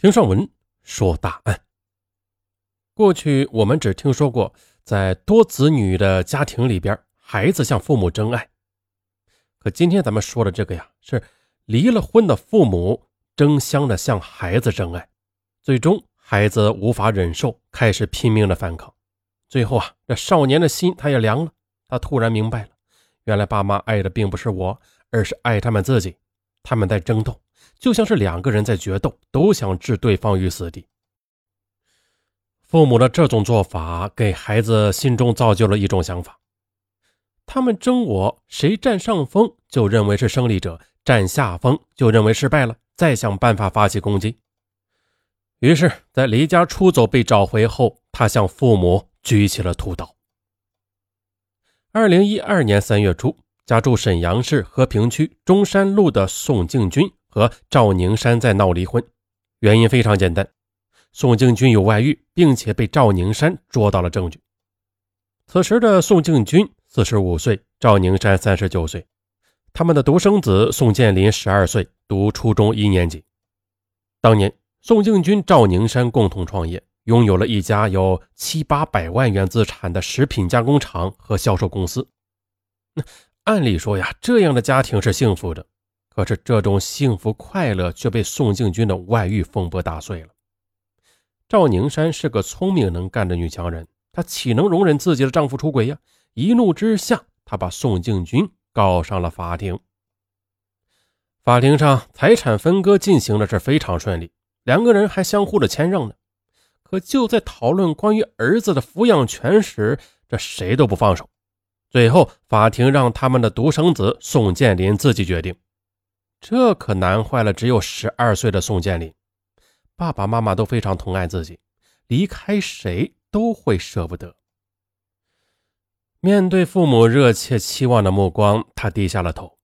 听上文说大案。过去我们只听说过，在多子女的家庭里边，孩子向父母争爱。可今天咱们说的这个呀，是离了婚的父母争相的向孩子争爱，最终孩子无法忍受，开始拼命的反抗。最后啊，这少年的心他也凉了，他突然明白了，原来爸妈爱的并不是我，而是爱他们自己。他们在争斗。就像是两个人在决斗，都想置对方于死地。父母的这种做法，给孩子心中造就了一种想法：他们争我，谁占上风就认为是胜利者，占下风就认为失败了，再想办法发起攻击。于是，在离家出走被找回后，他向父母举起了屠刀。二零一二年三月初，家住沈阳市和平区中山路的宋敬军。和赵宁山在闹离婚，原因非常简单，宋敬军有外遇，并且被赵宁山捉到了证据。此时的宋敬军四十五岁，赵宁山三十九岁，他们的独生子宋建林十二岁，读初中一年级。当年，宋敬军、赵宁山共同创业，拥有了一家有七八百万元资产的食品加工厂和销售公司。那按理说呀，这样的家庭是幸福的。可是，这种幸福快乐却被宋敬军的外遇风波打碎了。赵宁山是个聪明能干的女强人，她岂能容忍自己的丈夫出轨呀？一怒之下，她把宋敬军告上了法庭。法庭上，财产分割进行的是非常顺利，两个人还相互的谦让呢。可就在讨论关于儿子的抚养权时，这谁都不放手。最后，法庭让他们的独生子宋建林自己决定。这可难坏了只有十二岁的宋建林，爸爸妈妈都非常疼爱自己，离开谁都会舍不得。面对父母热切期望的目光，他低下了头。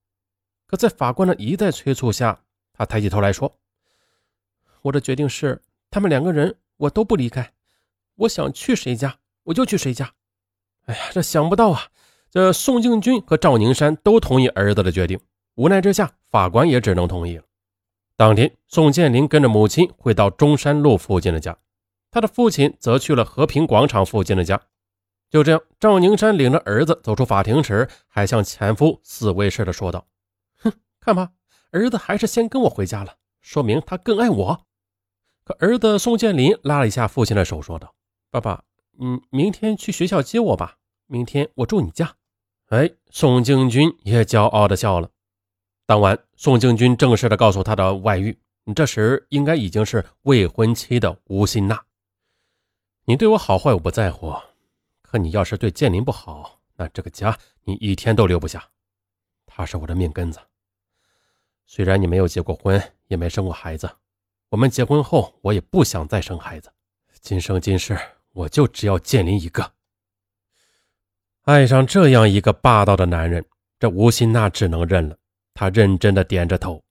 可在法官的一再催促下，他抬起头来说：“我的决定是，他们两个人我都不离开，我想去谁家我就去谁家。”哎呀，这想不到啊！这宋敬军和赵宁山都同意儿子的决定。无奈之下，法官也只能同意了。当天，宋建林跟着母亲回到中山路附近的家，他的父亲则去了和平广场附近的家。就这样，赵宁山领着儿子走出法庭时，还向前夫自卫似的说道：“哼，看吧，儿子还是先跟我回家了，说明他更爱我。”可儿子宋建林拉了一下父亲的手，说道：“爸爸，嗯，明天去学校接我吧，明天我住你家。”哎，宋敬军也骄傲的笑了。当晚，宋敬军正式的告诉他的外遇，你这时应该已经是未婚妻的吴新娜。你对我好坏我不在乎，可你要是对建林不好，那这个家你一天都留不下。他是我的命根子。虽然你没有结过婚，也没生过孩子，我们结婚后我也不想再生孩子。今生今世，我就只要建林一个。爱上这样一个霸道的男人，这吴新娜只能认了。他认真的点着头，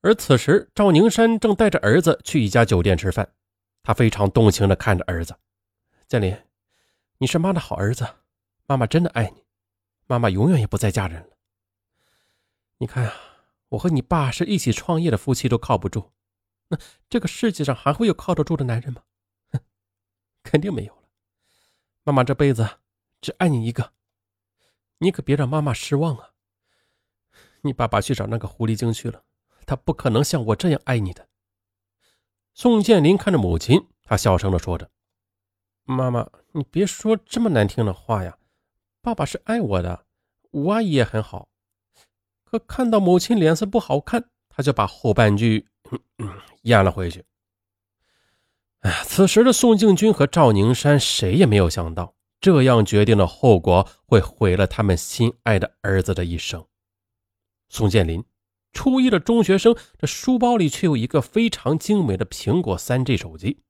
而此时赵宁山正带着儿子去一家酒店吃饭，他非常动情的看着儿子：“建林，你是妈的好儿子，妈妈真的爱你，妈妈永远也不再嫁人了。你看啊，我和你爸是一起创业的夫妻，都靠不住，那这个世界上还会有靠得住的男人吗？哼，肯定没有了。妈妈这辈子只爱你一个，你可别让妈妈失望啊。”你爸爸去找那个狐狸精去了，他不可能像我这样爱你的。宋建林看着母亲，他小声的说着：“妈妈，你别说这么难听的话呀，爸爸是爱我的，吴阿姨也很好。”可看到母亲脸色不好看，他就把后半句咽了回去。哎，此时的宋敬军和赵宁山谁也没有想到，这样决定的后果会毁了他们心爱的儿子的一生。宋建林，初一的中学生，这书包里却有一个非常精美的苹果三 G 手机，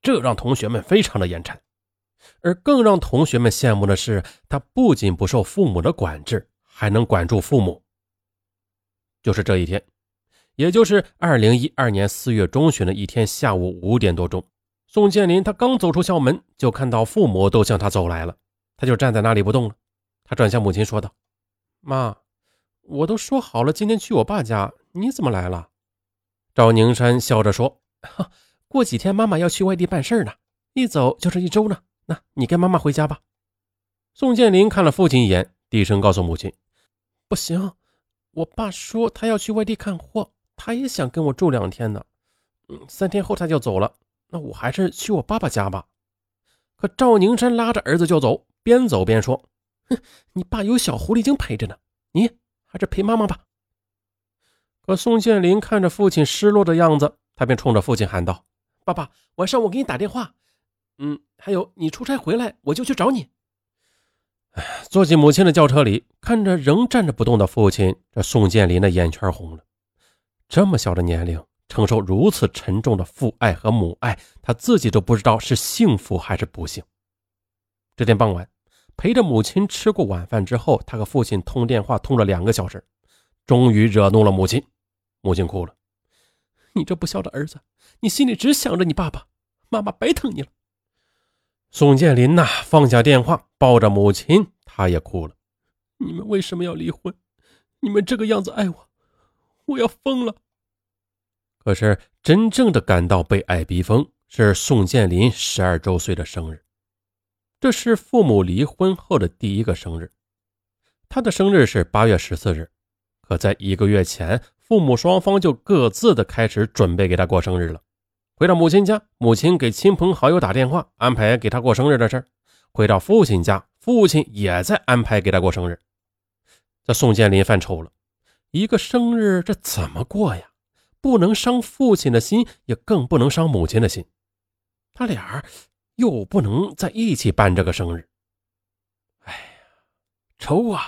这让同学们非常的眼馋。而更让同学们羡慕的是，他不仅不受父母的管制，还能管住父母。就是这一天，也就是二零一二年四月中旬的一天下午五点多钟，宋建林他刚走出校门，就看到父母都向他走来了，他就站在那里不动了。他转向母亲说道：“妈。”我都说好了今天去我爸家，你怎么来了？赵宁山笑着说：“哈过几天妈妈要去外地办事呢，一走就是一周呢。那你跟妈妈回家吧。宋建林看了父亲一眼，低声告诉母亲：“不行，我爸说他要去外地看货，他也想跟我住两天呢。嗯，三天后他就走了，那我还是去我爸爸家吧。”可赵宁山拉着儿子就走，边走边说：“哼，你爸有小狐狸精陪着呢，你还是陪妈妈吧。”可宋建林看着父亲失落的样子，他便冲着父亲喊道：“爸爸，晚上我给你打电话。嗯，还有你出差回来，我就去找你。”，坐进母亲的轿车里，看着仍站着不动的父亲，这宋建林的眼圈红了。这么小的年龄。承受如此沉重的父爱和母爱，他自己都不知道是幸福还是不幸。这天傍晚，陪着母亲吃过晚饭之后，他和父亲通电话通了两个小时，终于惹怒了母亲。母亲哭了：“你这不孝的儿子，你心里只想着你爸爸，妈妈白疼你了。”宋建林呐，放下电话，抱着母亲，他也哭了：“你们为什么要离婚？你们这个样子爱我，我要疯了。”可是，真正的感到被爱逼疯是宋建林十二周岁的生日，这是父母离婚后的第一个生日。他的生日是八月十四日，可在一个月前，父母双方就各自的开始准备给他过生日了。回到母亲家，母亲给亲朋好友打电话安排给他过生日的事儿；回到父亲家，父亲也在安排给他过生日。这宋建林犯愁了，一个生日这怎么过呀？不能伤父亲的心，也更不能伤母亲的心。他俩又不能在一起办这个生日。哎呀，愁啊！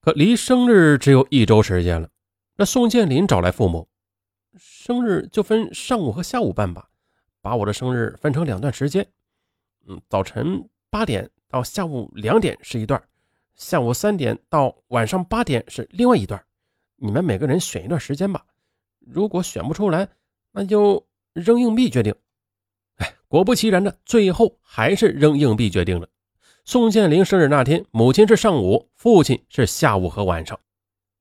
可离生日只有一周时间了。那宋建林找来父母，生日就分上午和下午办吧，把我的生日分成两段时间。嗯，早晨八点到下午两点是一段，下午三点到晚上八点是另外一段。你们每个人选一段时间吧。如果选不出来，那就扔硬币决定。果不其然的，最后还是扔硬币决定了。宋建林生日那天，母亲是上午，父亲是下午和晚上。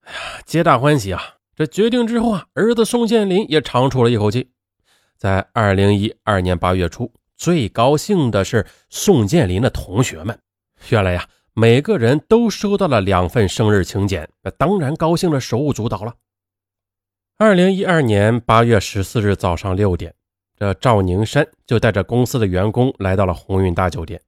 哎呀，皆大欢喜啊！这决定之后啊，儿子宋建林也长出了一口气。在二零一二年八月初，最高兴的是宋建林的同学们。原来呀，每个人都收到了两份生日请柬，那当然高兴的手舞足蹈了。二零一二年八月十四日早上六点，这赵宁山就带着公司的员工来到了鸿运大酒店。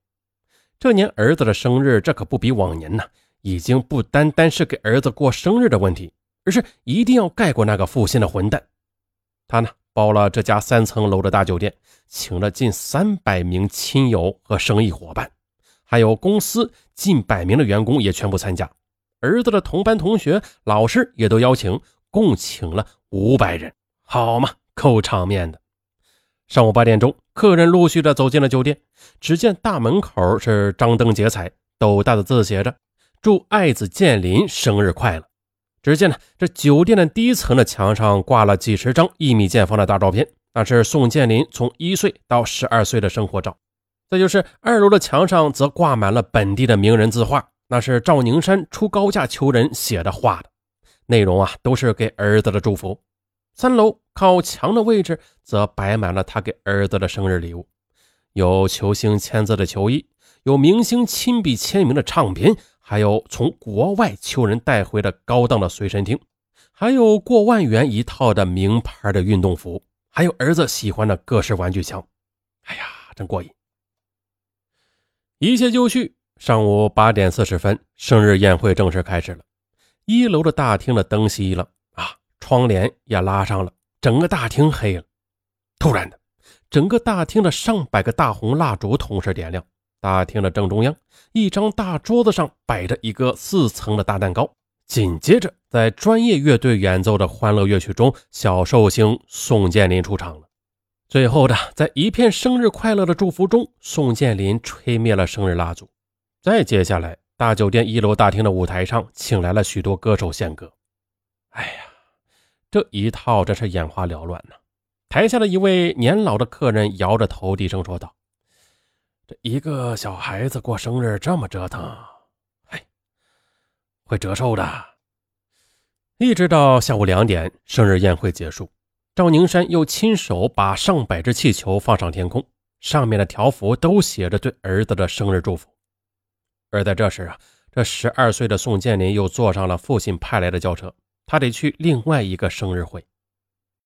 这年儿子的生日，这可不比往年呐，已经不单单是给儿子过生日的问题，而是一定要盖过那个负心的混蛋。他呢，包了这家三层楼的大酒店，请了近三百名亲友和生意伙伴，还有公司近百名的员工也全部参加。儿子的同班同学、老师也都邀请。共请了五百人，好嘛，够场面的。上午八点钟，客人陆续的走进了酒店。只见大门口是张灯结彩，斗大的字写着“祝爱子建林生日快乐”。只见呢，这酒店的第一层的墙上挂了几十张一米见方的大照片，那是宋建林从一岁到十二岁的生活照。再就是二楼的墙上则挂满了本地的名人字画，那是赵宁山出高价求人写的画的。内容啊，都是给儿子的祝福。三楼靠墙的位置则摆满了他给儿子的生日礼物，有球星签字的球衣，有明星亲笔签名的唱片，还有从国外求人带回的高档的随身听，还有过万元一套的名牌的运动服，还有儿子喜欢的各式玩具枪。哎呀，真过瘾！一切就绪，上午八点四十分，生日宴会正式开始了。一楼的大厅的灯熄了啊，窗帘也拉上了，整个大厅黑了。突然的，整个大厅的上百个大红蜡烛同时点亮。大厅的正中央，一张大桌子上摆着一个四层的大蛋糕。紧接着，在专业乐队演奏的欢乐乐曲中，小寿星宋建林出场了。最后的，在一片生日快乐的祝福中，宋建林吹灭了生日蜡烛。再接下来。大酒店一楼大厅的舞台上，请来了许多歌手献歌。哎呀，这一套真是眼花缭乱呢、台下的一位年老的客人摇着头低声说道：“这一个小孩子过生日这么折腾，哎，会折寿的。”一直到下午两点，生日宴会结束，赵宁山又亲手把上百只气球放上天空，上面的条幅都写着对儿子的生日祝福。而在这时啊，这十二岁的宋建林又坐上了父亲派来的轿车，他得去另外一个生日会。